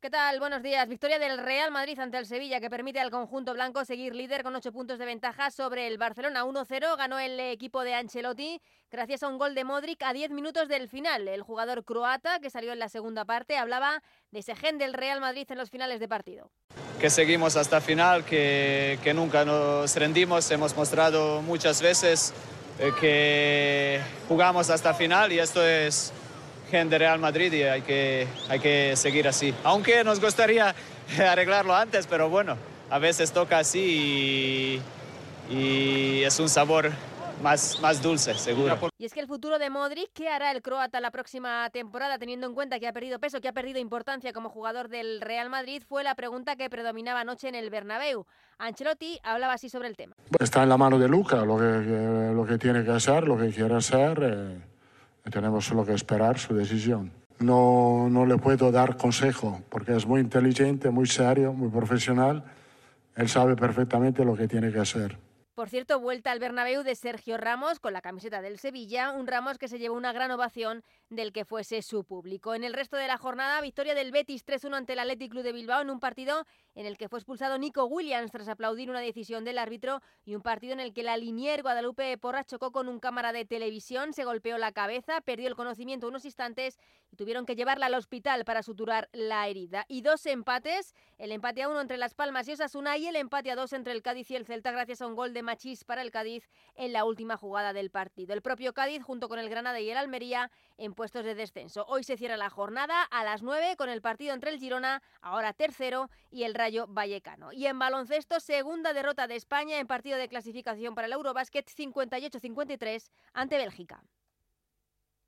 ¿Qué tal? Buenos días. Victoria del Real Madrid ante el Sevilla que permite al conjunto blanco seguir líder con ocho puntos de ventaja sobre el Barcelona. 1-0 ganó el equipo de Ancelotti gracias a un gol de Modric a 10 minutos del final. El jugador croata que salió en la segunda parte hablaba de ese gen del Real Madrid en los finales de partido. Que seguimos hasta final, que, que nunca nos rendimos. Hemos mostrado muchas veces eh, que jugamos hasta final y esto es de Real Madrid y hay que, hay que seguir así. Aunque nos gustaría arreglarlo antes, pero bueno, a veces toca así y, y es un sabor más, más dulce, seguro. Y es que el futuro de Modric, ¿qué hará el croata la próxima temporada, teniendo en cuenta que ha perdido peso, que ha perdido importancia como jugador del Real Madrid? Fue la pregunta que predominaba anoche en el Bernabéu. Ancelotti hablaba así sobre el tema. Está en la mano de Luca lo que, lo que tiene que hacer, lo que quiere hacer. Eh tenemos solo que esperar su decisión. No, no le puedo dar consejo porque es muy inteligente, muy serio, muy profesional. Él sabe perfectamente lo que tiene que hacer. Por cierto, vuelta al Bernabéu de Sergio Ramos con la camiseta del Sevilla, un Ramos que se llevó una gran ovación del que fuese su público. En el resto de la jornada, victoria del Betis 3-1 ante el Athletic Club de Bilbao en un partido en el que fue expulsado Nico Williams tras aplaudir una decisión del árbitro y un partido en el que la Linier Guadalupe Porra chocó con un cámara de televisión, se golpeó la cabeza, perdió el conocimiento unos instantes y tuvieron que llevarla al hospital para suturar la herida. Y dos empates, el empate a uno entre Las Palmas y Osasuna y el empate a dos entre el Cádiz y el Celta gracias a un gol de Machís para el Cádiz en la última jugada del partido. El propio Cádiz junto con el Granada y el Almería en puestos de descenso. Hoy se cierra la jornada a las 9 con el partido entre el Girona, ahora tercero, y el Rayo Vallecano. Y en baloncesto, segunda derrota de España en partido de clasificación para el Eurobásquet 58-53 ante Bélgica.